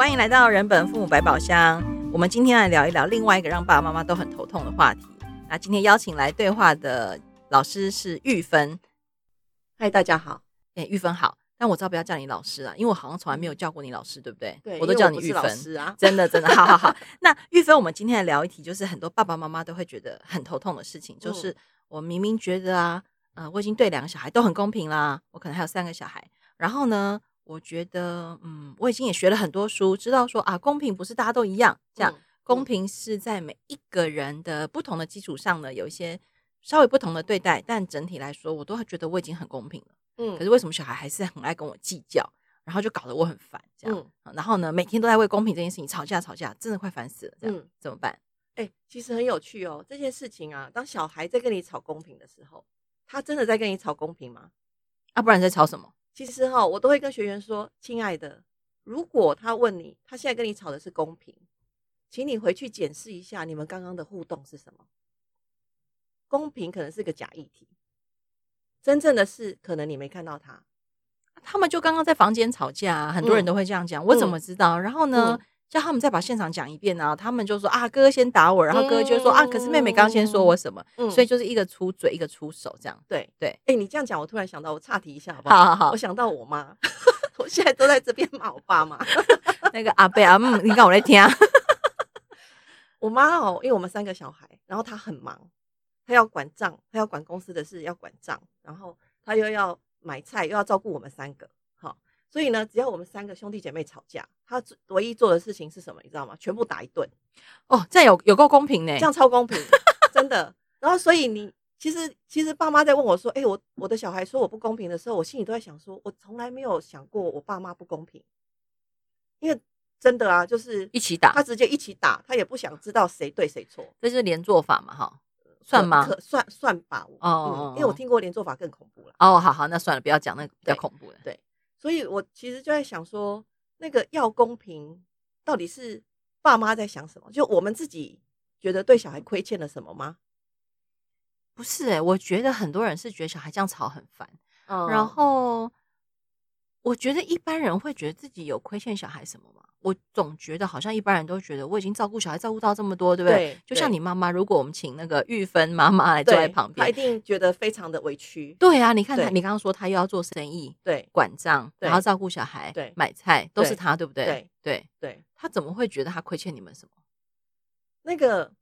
欢迎来到人本父母百宝箱。我们今天来聊一聊另外一个让爸爸妈妈都很头痛的话题。那今天邀请来对话的老师是玉芬。嗨，大家好。哎，玉芬好。但我知道不要叫你老师啊，因为我好像从来没有叫过你老师，对不对？对，我都叫你玉芬。啊、真的真的，好好好。那玉芬，我们今天来聊一题，就是很多爸爸妈妈都会觉得很头痛的事情，就是我明明觉得啊，呃，我已经对两个小孩都很公平啦，我可能还有三个小孩，然后呢，我觉得，嗯，我已经也学了很多书，知道说啊，公平不是大家都一样，这样、嗯、公平是在每一个人的不同的基础上呢，有一些稍微不同的对待，但整体来说，我都觉得我已经很公平了。嗯，可是为什么小孩还是很爱跟我计较，然后就搞得我很烦，这样、嗯。然后呢，每天都在为公平这件事情吵架吵架，真的快烦死了。这样、嗯、怎么办？哎、欸，其实很有趣哦，这件事情啊，当小孩在跟你吵公平的时候，他真的在跟你吵公平吗？啊，不然在吵什么？其实哈，我都会跟学员说，亲爱的，如果他问你，他现在跟你吵的是公平，请你回去检视一下你们刚刚的互动是什么。公平可能是个假议题。真正的是，可能你没看到他，他们就刚刚在房间吵架、啊，很多人都会这样讲、嗯，我怎么知道？然后呢，嗯、叫他们再把现场讲一遍啊，他们就说啊，哥哥先打我，然后哥哥就说、嗯、啊，可是妹妹刚先说我什么、嗯，所以就是一个出嘴，一个出手，这样。对对，哎、欸，你这样讲，我突然想到，我岔题一下好不好？好好好，我想到我妈，我现在都在这边骂我爸妈，那个阿伯阿姆，你看我在听，我妈哦，因为我们三个小孩，然后她很忙。她要管账，她要管公司的事，要管账，然后她又要买菜，又要照顾我们三个，好，所以呢，只要我们三个兄弟姐妹吵架，他唯一做的事情是什么？你知道吗？全部打一顿。哦，这样有有够公平呢，这样超公平，真的。然后，所以你其实其实爸妈在问我说：“哎、欸，我我的小孩说我不公平的时候，我心里都在想说，我从来没有想过我爸妈不公平，因为真的啊，就是一起打，他直接一起打，他也不想知道谁对谁错，这是连坐法嘛，哈。”算吗？可算算吧。哦、嗯，因为我听过连坐法更恐怖了。哦，好好，那算了，不要讲那个比较恐怖的。对，所以我其实就在想说，那个要公平，到底是爸妈在想什么？就我们自己觉得对小孩亏欠了什么吗？不是哎、欸，我觉得很多人是觉得小孩这样吵很烦、嗯，然后我觉得一般人会觉得自己有亏欠小孩什么吗？我总觉得好像一般人都觉得我已经照顾小孩照顾到这么多，对不对？对，就像你妈妈，如果我们请那个玉芬妈妈来坐在旁边，她一定觉得非常的委屈。对啊，你看她，你刚刚说她又要做生意，对，管账，然后照顾小孩，对，买菜都是她，对不对？对对对，她怎么会觉得她亏欠你们什么？那个，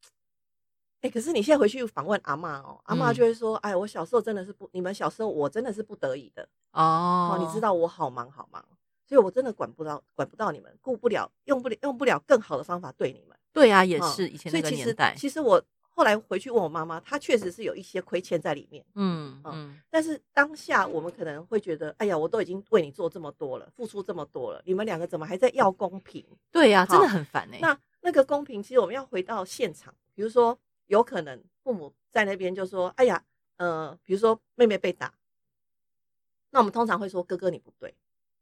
哎、欸，可是你现在回去访问阿嬷哦，阿嬷就会说：“哎，我小时候真的是不，你们小时候我真的是不得已的哦，哦，你知道我好忙好忙。”所以，我真的管不到，管不到你们，顾不了，用不了，用不了更好的方法对你们。对啊，也是以前那个年代。其实我后来回去问我妈妈，她确实是有一些亏欠在里面。嗯嗯。但是当下我们可能会觉得，哎呀，我都已经为你做这么多了，付出这么多了，你们两个怎么还在要公平？对呀，真的很烦哎。那那个公平，其实我们要回到现场，比如说，有可能父母在那边就说，哎呀，呃，比如说妹妹被打，那我们通常会说，哥哥你不对，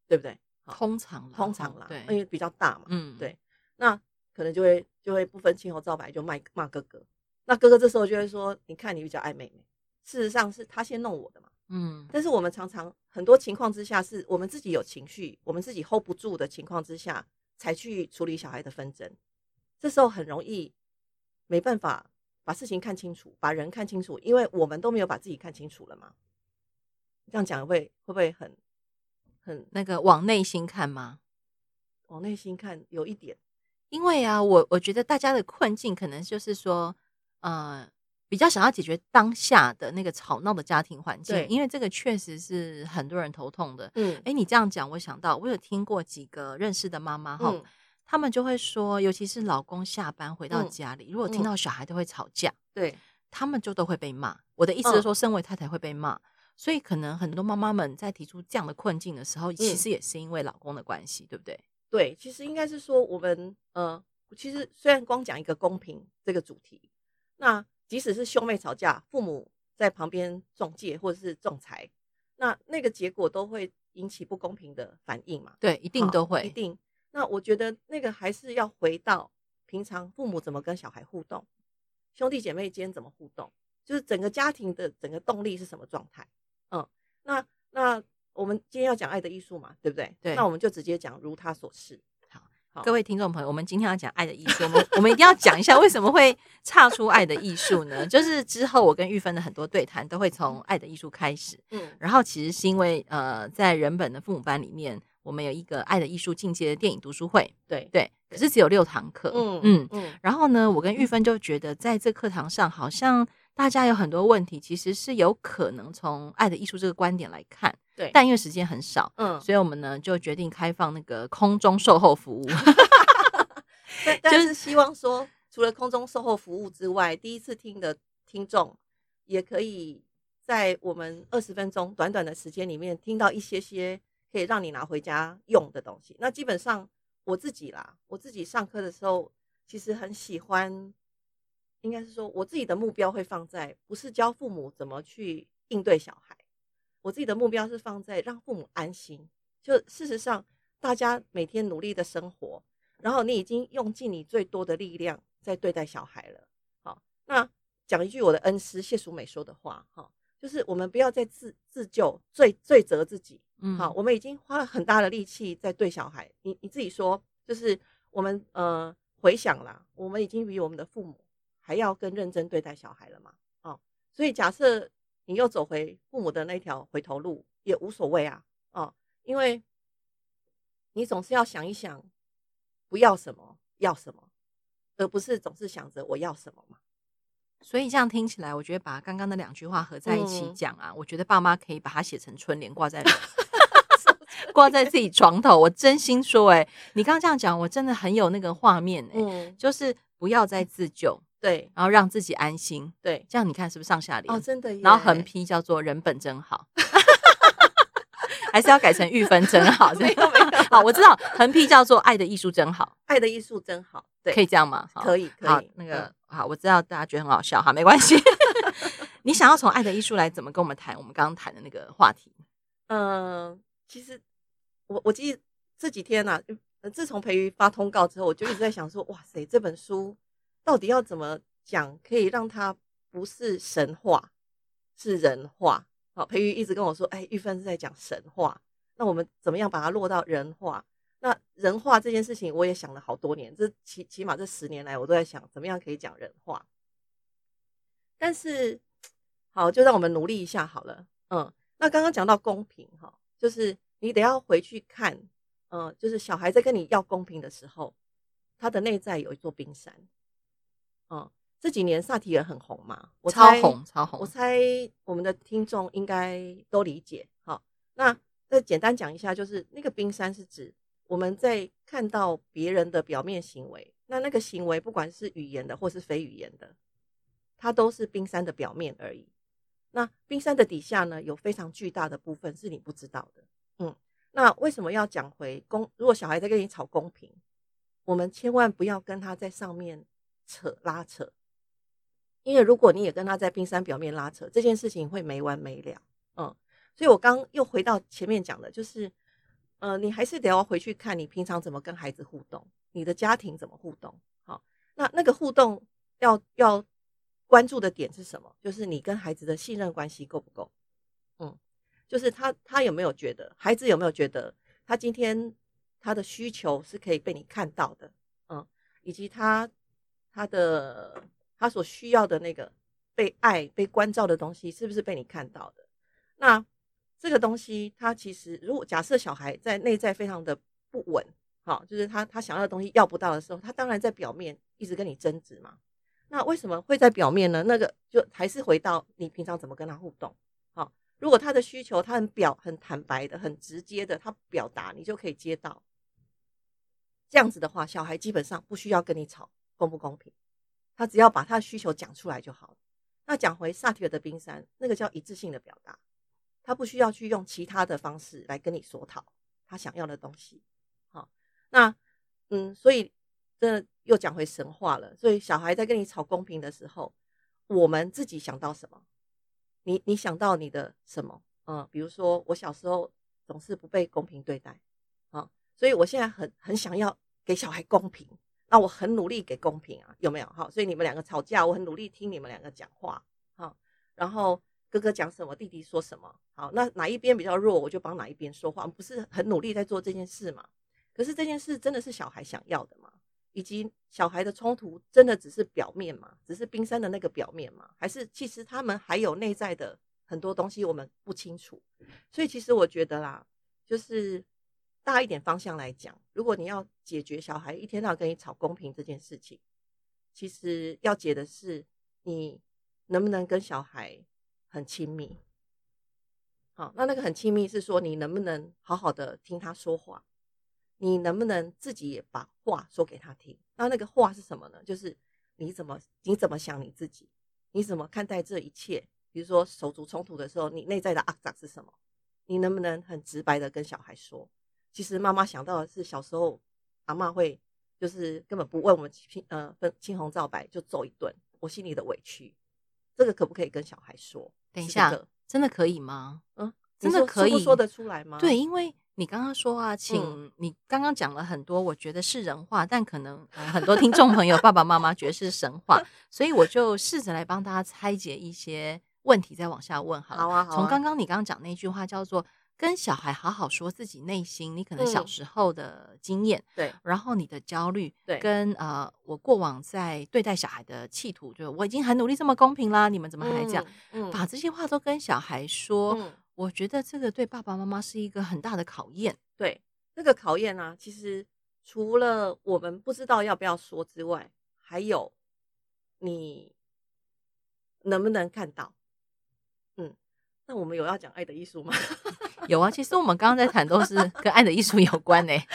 对不对？通常，通常啦，对，因为比较大嘛，嗯，对，那可能就会就会不分青红皂白就骂骂哥哥，那哥哥这时候就会说，你看你比较爱妹妹，事实上是他先弄我的嘛，嗯，但是我们常常很多情况之下是我们自己有情绪，我们自己 hold 不住的情况之下才去处理小孩的纷争，这时候很容易没办法把事情看清楚，把人看清楚，因为我们都没有把自己看清楚了嘛，这样讲会会不会很？很那个往内心看吗？往内心看有一点，因为啊，我我觉得大家的困境可能就是说，呃，比较想要解决当下的那个吵闹的家庭环境，因为这个确实是很多人头痛的。嗯，哎，你这样讲，我想到我有听过几个认识的妈妈哈，他们就会说，尤其是老公下班回到家里，如果听到小孩都会吵架，对，他们就都会被骂。我的意思是说，身为太太会被骂。所以，可能很多妈妈们在提出这样的困境的时候，其实也是因为老公的关系，对不对？对，其实应该是说，我们呃，其实虽然光讲一个公平这个主题，那即使是兄妹吵架，父母在旁边中介或者是仲裁，那那个结果都会引起不公平的反应嘛？对，一定都会，一定。那我觉得那个还是要回到平常父母怎么跟小孩互动，兄弟姐妹间怎么互动，就是整个家庭的整个动力是什么状态。嗯，那那我们今天要讲爱的艺术嘛，对不对？对，那我们就直接讲如他所示。好，各位听众朋友，我们今天要讲爱的艺术，我们我们一定要讲一下为什么会岔出爱的艺术呢？就是之后我跟玉芬的很多对谈都会从爱的艺术开始，嗯，然后其实是因为呃，在人本的父母班里面，我们有一个爱的艺术进阶的电影读书会，对对，可是只有六堂课，嗯嗯嗯，然后呢，我跟玉芬就觉得在这课堂上，好像大家有很多问题，其实是有可能从爱的艺术这个观点来看。对，但因为时间很少，嗯，所以我们呢就决定开放那个空中售后服务。但但是希望说，除了空中售后服务之外，第一次听的听众也可以在我们二十分钟短短的时间里面听到一些些可以让你拿回家用的东西。那基本上我自己啦，我自己上课的时候其实很喜欢，应该是说我自己的目标会放在不是教父母怎么去应对小孩。我自己的目标是放在让父母安心。就事实上，大家每天努力的生活，然后你已经用尽你最多的力量在对待小孩了。好，那讲一句我的恩师谢淑美说的话，哈，就是我们不要再自自救、罪罪责自己。嗯，好，我们已经花了很大的力气在对小孩。你你自己说，就是我们呃回想啦，我们已经比我们的父母还要更认真对待小孩了嘛。哦，所以假设。你又走回父母的那条回头路也无所谓啊，哦，因为你总是要想一想，不要什么要什么，而不是总是想着我要什么嘛。所以这样听起来，我觉得把刚刚的两句话合在一起讲啊，嗯、我觉得爸妈可以把它写成春联挂在 挂在自己床头。我真心说、欸，哎，你刚刚这样讲，我真的很有那个画面、欸，嗯，就是不要再自救。对，然后让自己安心。对，这样你看是不是上下联？哦，真的。然后横批叫做“人本真好”，还是要改成“玉芬真好”？没有没有。好，我知道横批叫做“爱的艺术真好”，爱的艺术真好。对，可以这样吗？可以，可以。好，那个好，我知道大家觉得很好笑哈，没关系。你想要从爱的艺术来怎么跟我们谈我们刚刚谈的那个话题？嗯，其实我我记得这几天呢，自从培瑜发通告之后，我就一直在想说，哇塞，这本书。到底要怎么讲，可以让它不是神话，是人话？好，培瑜一直跟我说，哎，玉芬是在讲神话，那我们怎么样把它落到人话？那人话这件事情，我也想了好多年，这起起码这十年来，我都在想怎么样可以讲人话。但是，好，就让我们努力一下好了。嗯，那刚刚讲到公平，哈，就是你得要回去看，嗯，就是小孩在跟你要公平的时候，他的内在有一座冰山。嗯，这几年萨提尔很红嘛，我超红超红。我猜我们的听众应该都理解。好，那再简单讲一下，就是那个冰山是指我们在看到别人的表面行为，那那个行为不管是语言的或是非语言的，它都是冰山的表面而已。那冰山的底下呢，有非常巨大的部分是你不知道的。嗯，那为什么要讲回公？如果小孩在跟你吵公平，我们千万不要跟他在上面。扯拉扯，因为如果你也跟他在冰山表面拉扯，这件事情会没完没了。嗯，所以我刚又回到前面讲的，就是，呃，你还是得要回去看你平常怎么跟孩子互动，你的家庭怎么互动。好，那那个互动要要关注的点是什么？就是你跟孩子的信任关系够不够？嗯，就是他他有没有觉得，孩子有没有觉得他今天他的需求是可以被你看到的？嗯，以及他。他的他所需要的那个被爱、被关照的东西，是不是被你看到的？那这个东西，他其实如果假设小孩在内在非常的不稳，好，就是他他想要的东西要不到的时候，他当然在表面一直跟你争执嘛。那为什么会在表面呢？那个就还是回到你平常怎么跟他互动。好，如果他的需求他很表很坦白的、很直接的，他表达你就可以接到。这样子的话，小孩基本上不需要跟你吵。公不公平？他只要把他的需求讲出来就好了。那讲回萨提尔的冰山，那个叫一致性的表达，他不需要去用其他的方式来跟你索讨他想要的东西。好，那嗯，所以这又讲回神话了。所以小孩在跟你吵公平的时候，我们自己想到什么？你你想到你的什么？嗯，比如说我小时候总是不被公平对待，啊，所以我现在很很想要给小孩公平。那我很努力给公平啊，有没有？好，所以你们两个吵架，我很努力听你们两个讲话，好，然后哥哥讲什么，弟弟说什么，好，那哪一边比较弱，我就帮哪一边说话，不是很努力在做这件事嘛？可是这件事真的是小孩想要的吗？以及小孩的冲突真的只是表面吗？只是冰山的那个表面吗？还是其实他们还有内在的很多东西我们不清楚？所以其实我觉得啦，就是大一点方向来讲，如果你要解决小孩一天到晚跟你吵公平这件事情，其实要解的是你能不能跟小孩很亲密。好，那那个很亲密是说你能不能好好的听他说话。你能不能自己也把话说给他听？那那个话是什么呢？就是你怎么你怎么想你自己？你怎么看待这一切？比如说手足冲突的时候，你内在的阿杂是什么？你能不能很直白的跟小孩说？其实妈妈想到的是小时候阿妈会就是根本不问我们青呃分青红皂白就揍一顿，我心里的委屈，这个可不可以跟小孩说？等一下，真的可以吗？嗯，真的可以说，说得出来吗？对，因为。你刚刚说啊，请、嗯、你刚刚讲了很多，我觉得是人话，但可能、呃、很多听众朋友爸爸妈妈觉得是神话，所以我就试着来帮大家拆解一些问题，再往下问好了。好啊，好啊。从刚刚你刚刚讲那句话叫做“跟小孩好好说自己内心”，你可能小时候的经验，对、嗯，然后你的焦虑，对，跟呃我过往在对待小孩的企图，就我已经很努力这么公平啦，你们怎么还这样？嗯，把这些话都跟小孩说。嗯我觉得这个对爸爸妈妈是一个很大的考验。对，那个考验呢、啊，其实除了我们不知道要不要说之外，还有你能不能看到？嗯，那我们有要讲爱的艺术吗？有啊，其实我们刚刚在谈都是跟爱的艺术有关呢、欸。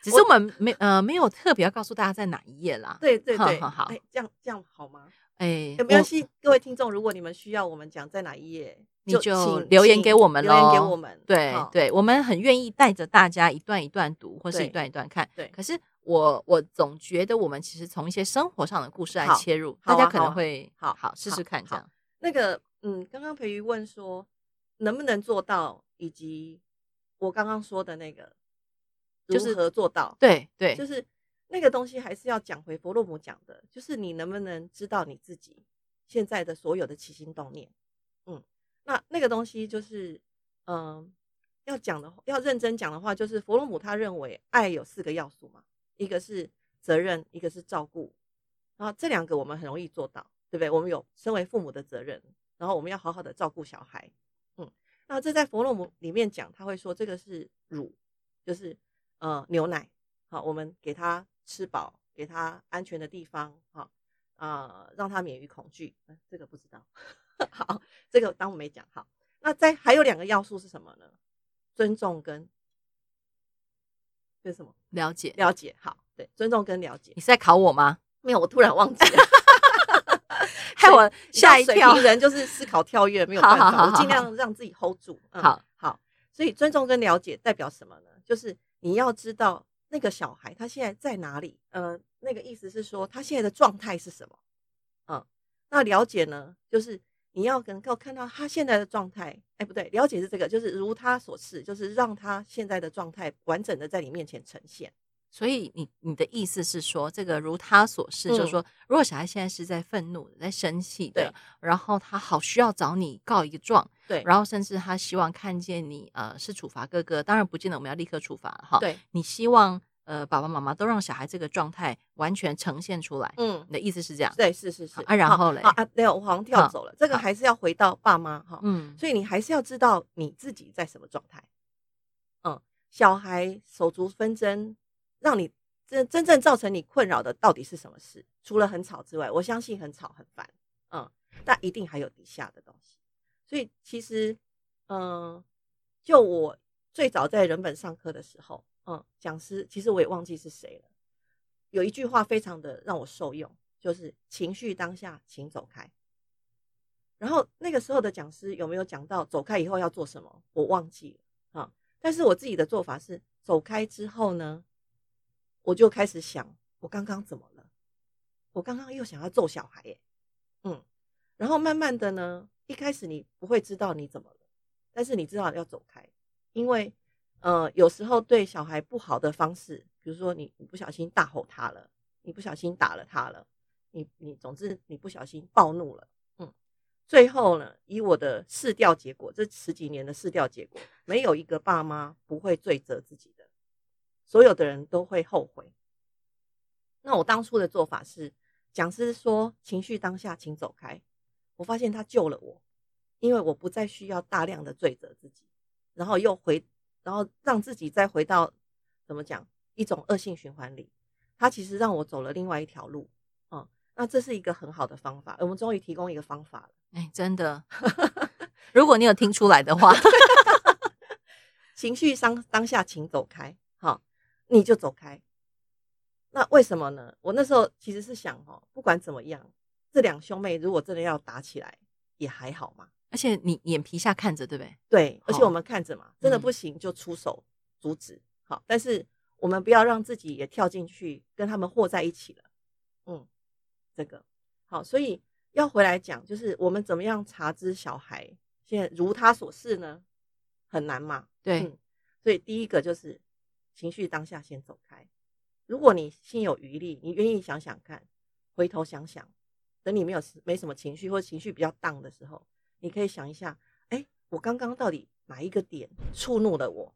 只是我们没呃没有特别要告诉大家在哪一页啦。对对对，好，好，好，欸、这样这样好吗？哎，有没关系，各位听众，如果你们需要我们讲在哪一页。你就留言给我们喽，留言给我们。对对，我们很愿意带着大家一段一段读，或是一段一段看。对，可是我我总觉得我们其实从一些生活上的故事来切入，大家可能会好好试试看这样。那个嗯，刚刚培瑜问说能不能做到，以及我刚刚说的那个如何做到？对对，就是那个东西还是要讲回弗洛姆讲的，就是你能不能知道你自己现在的所有的起心动念？嗯。那那个东西就是，嗯、要讲的要认真讲的话，就是弗洛姆他认为爱有四个要素嘛，一个是责任，一个是照顾，然后这两个我们很容易做到，对不对？我们有身为父母的责任，然后我们要好好的照顾小孩，嗯，那这在弗洛姆里面讲，他会说这个是乳，就是呃牛奶，好，我们给他吃饱，给他安全的地方，好，啊、让他免于恐惧，这个不知道。好，这个当我没讲。好，那在还有两个要素是什么呢？尊重跟跟什么？了解，了解。好，对，尊重跟了解。你是在考我吗？没有，我突然忘记了，害我吓一跳。人就是思考跳跃，没有办法，好好好好，我尽量让自己 hold 住。嗯、好好，所以尊重跟了解代表什么呢？就是你要知道那个小孩他现在在哪里。呃，那个意思是说他现在的状态是什么？嗯，那了解呢，就是。你要能够看到他现在的状态，哎，不对，了解是这个，就是如他所示，就是让他现在的状态完整的在你面前呈现。所以你你的意思是说，这个如他所示，嗯、就是说，如果小孩现在是在愤怒的、在生气的，然后他好需要找你告一个状，对，然后甚至他希望看见你，呃，是处罚哥哥，当然不见得我们要立刻处罚哈，对，你希望。呃，爸爸妈妈都让小孩这个状态完全呈现出来。嗯，你的意思是这样？对，是是是。啊，然后嘞？啊，对，我好像跳走了。这个还是要回到爸妈哈。嗯，所以你还是要知道你自己在什么状态。嗯，小孩手足纷争，让你真真正造成你困扰的到底是什么事？除了很吵之外，我相信很吵很烦。嗯，但一定还有底下的东西。所以其实，嗯，就我最早在人本上课的时候。嗯，讲师其实我也忘记是谁了。有一句话非常的让我受用，就是情绪当下，请走开。然后那个时候的讲师有没有讲到走开以后要做什么？我忘记了啊。但是我自己的做法是，走开之后呢，我就开始想，我刚刚怎么了？我刚刚又想要揍小孩耶。嗯，然后慢慢的呢，一开始你不会知道你怎么了，但是你知道要走开，因为。呃，有时候对小孩不好的方式，比如说你你不小心大吼他了，你不小心打了他了，你你总之你不小心暴怒了，嗯，最后呢，以我的试调结果，这十几年的试调结果，没有一个爸妈不会罪责自己的，所有的人都会后悔。那我当初的做法是，讲师说情绪当下，请走开。我发现他救了我，因为我不再需要大量的罪责自己，然后又回，然后让自己再回到怎么讲一种恶性循环里。它其实让我走了另外一条路，嗯，那这是一个很好的方法。我们终于提供一个方法了，哎，真的，如果你有听出来的话，情绪当当下，请走开，好，你就走开。那为什么呢？我那时候其实是想，哦，不管怎么样，这两兄妹如果真的要打起来，也还好嘛。而且你眼皮下看着，对不对？对，而且我们看着嘛，真的不行就出手阻止，好，但是。我们不要让自己也跳进去，跟他们和在一起了。嗯，这个好，所以要回来讲，就是我们怎么样查知小孩现在如他所示呢？很难嘛。对，嗯，所以第一个就是情绪当下先走开。如果你心有余力，你愿意想想看，回头想想，等你没有没什么情绪或情绪比较荡的时候，你可以想一下，哎，我刚刚到底哪一个点触怒了我？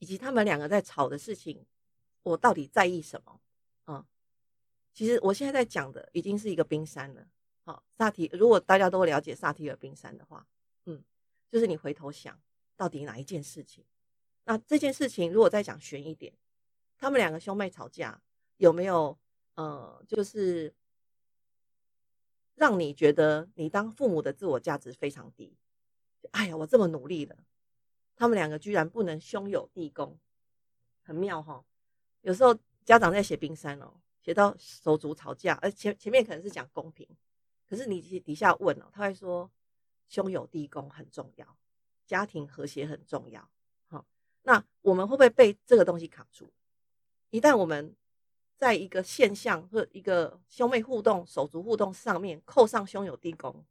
以及他们两个在吵的事情，我到底在意什么？嗯，其实我现在在讲的已经是一个冰山了。好，萨提，如果大家都了解萨提尔冰山的话，嗯，就是你回头想到底哪一件事情？那这件事情如果再讲悬一点，他们两个兄妹吵架有没有？呃，就是让你觉得你当父母的自我价值非常低。哎呀，我这么努力了。他们两个居然不能兄友弟恭，很妙哈。有时候家长在写冰山哦，写到手足吵架，而前前面可能是讲公平，可是你底下问哦，他会说兄友弟恭很重要，家庭和谐很重要。好，那我们会不会被这个东西卡住？一旦我们在一个现象或一个兄妹互动、手足互动上面扣上兄友弟恭，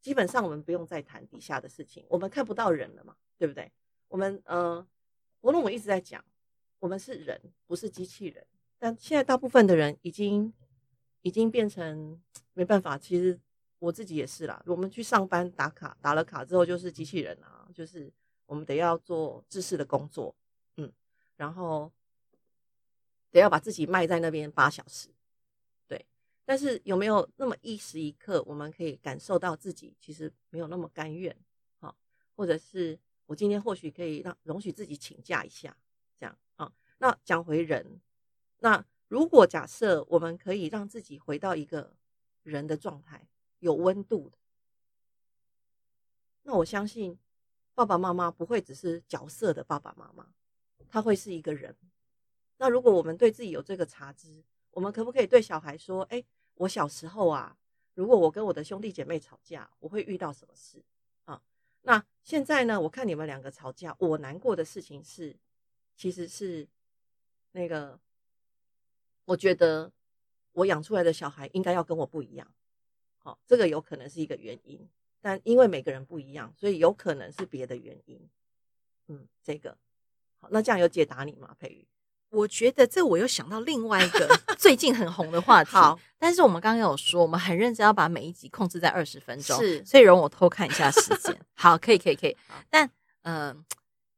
基本上我们不用再谈底下的事情，我们看不到人了嘛，对不对？我们呃，佛洛姆一直在讲，我们是人，不是机器人。但现在大部分的人已经已经变成没办法。其实我自己也是啦。我们去上班打卡，打了卡之后就是机器人啊，就是我们得要做制式的工作，嗯，然后得要把自己卖在那边八小时，对。但是有没有那么一时一刻，我们可以感受到自己其实没有那么甘愿，好，或者是。我今天或许可以让容许自己请假一下，这样啊。那讲回人，那如果假设我们可以让自己回到一个人的状态，有温度的，那我相信爸爸妈妈不会只是角色的爸爸妈妈，他会是一个人。那如果我们对自己有这个察知，我们可不可以对小孩说：“哎，我小时候啊，如果我跟我的兄弟姐妹吵架，我会遇到什么事啊？”那现在呢？我看你们两个吵架，我难过的事情是，其实是那个，我觉得我养出来的小孩应该要跟我不一样。好，这个有可能是一个原因，但因为每个人不一样，所以有可能是别的原因。嗯，这个好，那这样有解答你吗？佩瑜？我觉得这我又想到另外一个 最近很红的话题，好，但是我们刚刚有说，我们很认真要把每一集控制在二十分钟，是，所以容我偷看一下时间。好，可以，可以，可以。但，嗯、呃，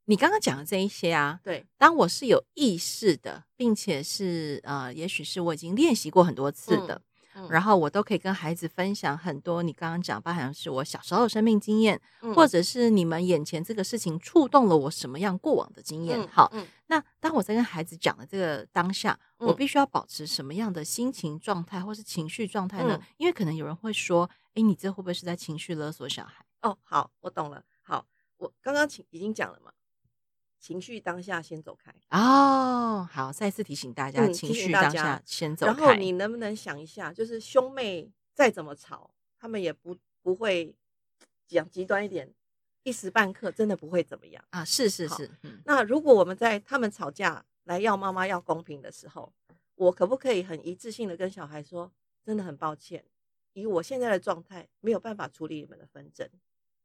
你刚刚讲的这一些啊，对，当我是有意识的，并且是呃，也许是我已经练习过很多次的。嗯然后我都可以跟孩子分享很多，你刚刚讲，包含是我小时候的生命经验，嗯、或者是你们眼前这个事情触动了我什么样过往的经验。嗯、好，嗯、那当我在跟孩子讲的这个当下，嗯、我必须要保持什么样的心情状态或是情绪状态呢？嗯、因为可能有人会说，哎，你这会不会是在情绪勒索小孩？哦，好，我懂了。好，我刚刚已经讲了嘛。情绪当下先走开哦，好，再次提醒大家，嗯、情绪当下先走开。然后你能不能想一下，就是兄妹再怎么吵，他们也不不会讲极端一点，一时半刻真的不会怎么样啊？是是是。嗯、那如果我们在他们吵架来要妈妈要公平的时候，我可不可以很一致性的跟小孩说，真的很抱歉，以我现在的状态没有办法处理你们的纷争，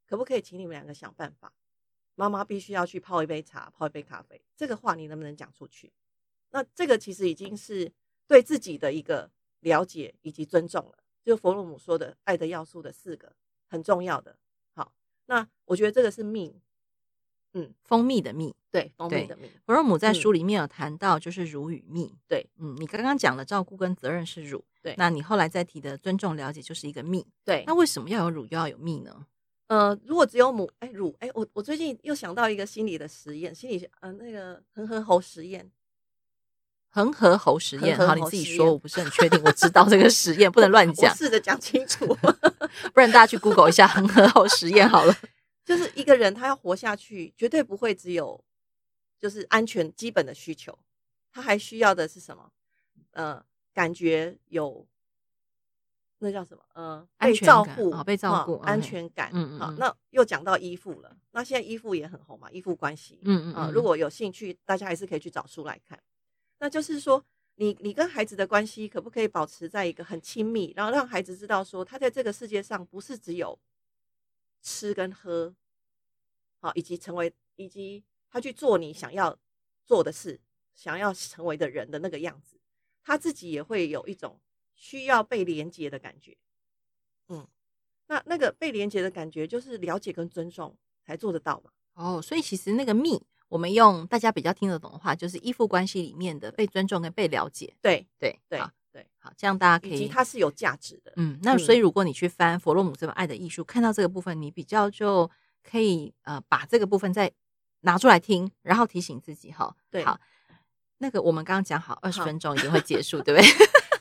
可不可以请你们两个想办法？妈妈必须要去泡一杯茶，泡一杯咖啡。这个话你能不能讲出去？那这个其实已经是对自己的一个了解以及尊重了。就弗洛姆说的爱的要素的四个很重要的。好，那我觉得这个是命，嗯，蜂蜜的蜜，对，蜂蜜的蜜。弗洛姆在书里面有谈到，就是乳与蜜。对，嗯，你刚刚讲了照顾跟责任是乳，对，那你后来再提的尊重了解就是一个蜜，对。那为什么要有乳又要有蜜呢？呃，如果只有母，哎，乳，哎，我我最近又想到一个心理的实验，心理学呃那个恒河猴实验，恒河猴实验，好，你自己说，我不是很确定，我知道这个实验 不能乱讲，试着讲清楚，不然大家去 Google 一下恒河猴实验好了。就是一个人他要活下去，绝对不会只有就是安全基本的需求，他还需要的是什么？呃，感觉有那叫什么？嗯，被照顾，哦，被照顾，安全感。嗯嗯。好，那又讲到依附了。那现在依附也很红嘛，依附关系。嗯嗯啊，如果有兴趣，大家还是可以去找书来看。那就是说，你你跟孩子的关系可不可以保持在一个很亲密，然后让孩子知道说，他在这个世界上不是只有。吃跟喝，好，以及成为，以及他去做你想要做的事，想要成为的人的那个样子，他自己也会有一种需要被连接的感觉。嗯，那那个被连接的感觉，就是了解跟尊重才做得到嘛。哦，所以其实那个密，我们用大家比较听得懂的话，就是依附关系里面的被尊重跟被了解。对对对。对，好，这样大家可以，以及它是有价值的。嗯，那所以如果你去翻弗洛姆这本《爱的艺术》，看到这个部分，你比较就可以呃把这个部分再拿出来听，然后提醒自己哈。对，好，那个我们刚刚讲好二十分钟一定 会结束，对不对？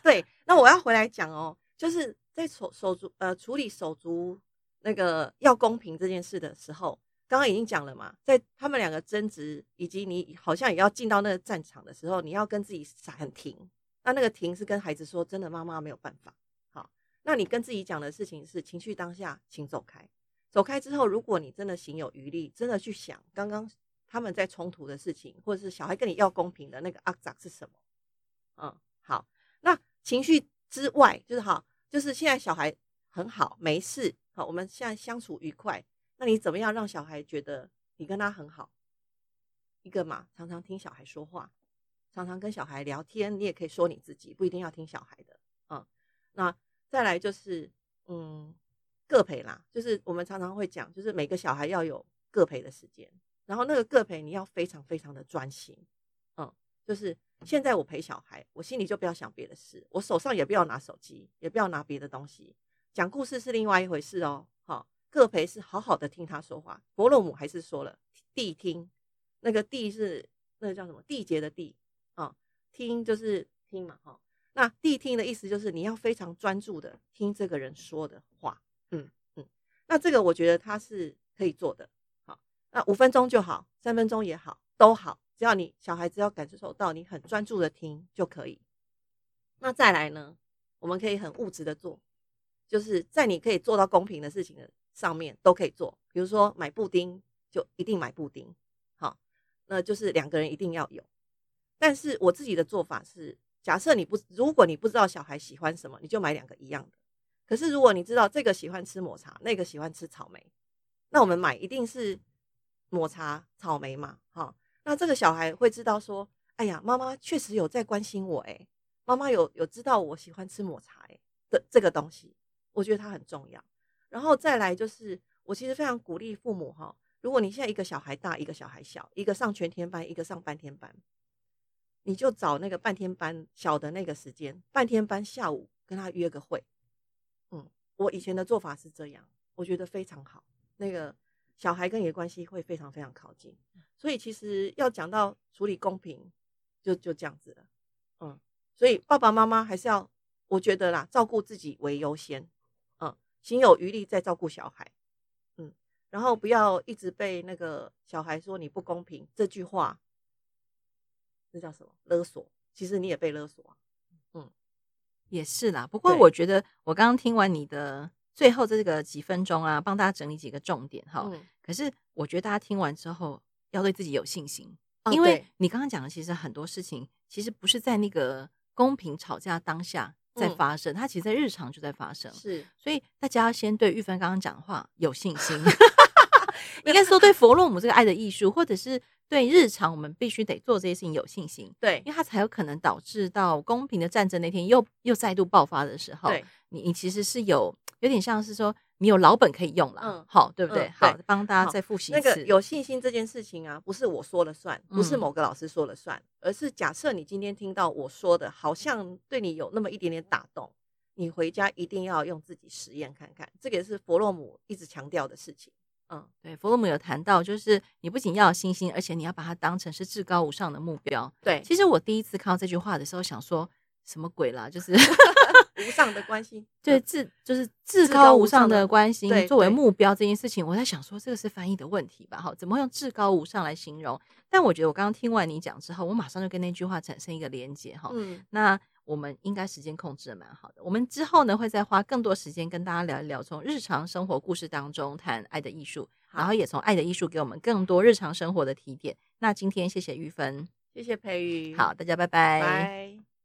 对，那我要回来讲哦，就是在手手足呃处理手足那个要公平这件事的时候，刚刚已经讲了嘛，在他们两个争执，以及你好像也要进到那个战场的时候，你要跟自己喊停。那那个停是跟孩子说，真的，妈妈没有办法。好，那你跟自己讲的事情是情绪当下，请走开。走开之后，如果你真的行有余力，真的去想刚刚他们在冲突的事情，或者是小孩跟你要公平的那个阿杂是什么？嗯，好。情绪之外，就是好，就是现在小孩很好，没事。好，我们现在相处愉快。那你怎么样让小孩觉得你跟他很好？一个嘛，常常听小孩说话。常常跟小孩聊天，你也可以说你自己，不一定要听小孩的。嗯，那再来就是，嗯，各陪啦，就是我们常常会讲，就是每个小孩要有各陪的时间，然后那个各陪你要非常非常的专心。嗯，就是现在我陪小孩，我心里就不要想别的事，我手上也不要拿手机，也不要拿别的东西。讲故事是另外一回事哦。好，各陪是好好的听他说话。弗洛姆还是说了，谛听，那个谛是那个叫什么？缔结的缔。啊，听就是听嘛，哈。那谛听的意思就是你要非常专注的听这个人说的话，嗯嗯。那这个我觉得他是可以做的，好。那五分钟就好，三分钟也好，都好，只要你小孩子要感受到你很专注的听就可以。那再来呢，我们可以很物质的做，就是在你可以做到公平的事情的上面都可以做，比如说买布丁就一定买布丁，好，那就是两个人一定要有。但是我自己的做法是，假设你不，如果你不知道小孩喜欢什么，你就买两个一样的。可是如果你知道这个喜欢吃抹茶，那个喜欢吃草莓，那我们买一定是抹茶草莓嘛，哈。那这个小孩会知道说，哎呀，妈妈确实有在关心我，诶，妈妈有有知道我喜欢吃抹茶，诶的这个东西，我觉得它很重要。然后再来就是，我其实非常鼓励父母哈，如果你现在一个小孩大，一个小孩小，一个上全天班，一个上半天班。你就找那个半天班小的那个时间，半天班下午跟他约个会。嗯，我以前的做法是这样，我觉得非常好。那个小孩跟你的关系会非常非常靠近，所以其实要讲到处理公平，就就这样子了。嗯，所以爸爸妈妈还是要，我觉得啦，照顾自己为优先。嗯，行有余力再照顾小孩。嗯，然后不要一直被那个小孩说你不公平这句话。这叫什么勒索？其实你也被勒索啊。嗯，也是啦。不过我觉得，我刚刚听完你的最后这个几分钟啊，帮大家整理几个重点哈。嗯、可是我觉得大家听完之后要对自己有信心，哦、因为你刚刚讲的其实很多事情其实不是在那个公平吵架当下在发生，嗯、它其实在日常就在发生。是，所以大家要先对玉芬刚刚讲的话有信心。应该说对佛洛姆这个爱的艺术，或者是对日常我们必须得做这些事情有信心，对，因为它才有可能导致到公平的战争那天又又再度爆发的时候，对，你你其实是有有点像是说你有老本可以用了。嗯，好，对不对？好，帮大家再复习一次。那个有信心这件事情啊，不是我说了算，不是某个老师说了算，而是假设你今天听到我说的，好像对你有那么一点点打动，你回家一定要用自己实验看看。这个也是弗洛姆一直强调的事情。嗯，对，弗洛姆有谈到，就是你不仅要有信心，而且你要把它当成是至高无上的目标。对，其实我第一次看到这句话的时候，想说什么鬼啦？就是 无上的关心，对，至就是至高无上的关心作为目标这件事情，我在想说这个是翻译的问题吧？哈，怎么用至高无上来形容？但我觉得我刚刚听完你讲之后，我马上就跟那句话产生一个连结哈。嗯，那。我们应该时间控制的蛮好的。我们之后呢，会再花更多时间跟大家聊一聊，从日常生活故事当中谈爱的艺术，然后也从爱的艺术给我们更多日常生活的提点。那今天谢谢玉芬，谢谢培瑜，好，大家拜拜。拜。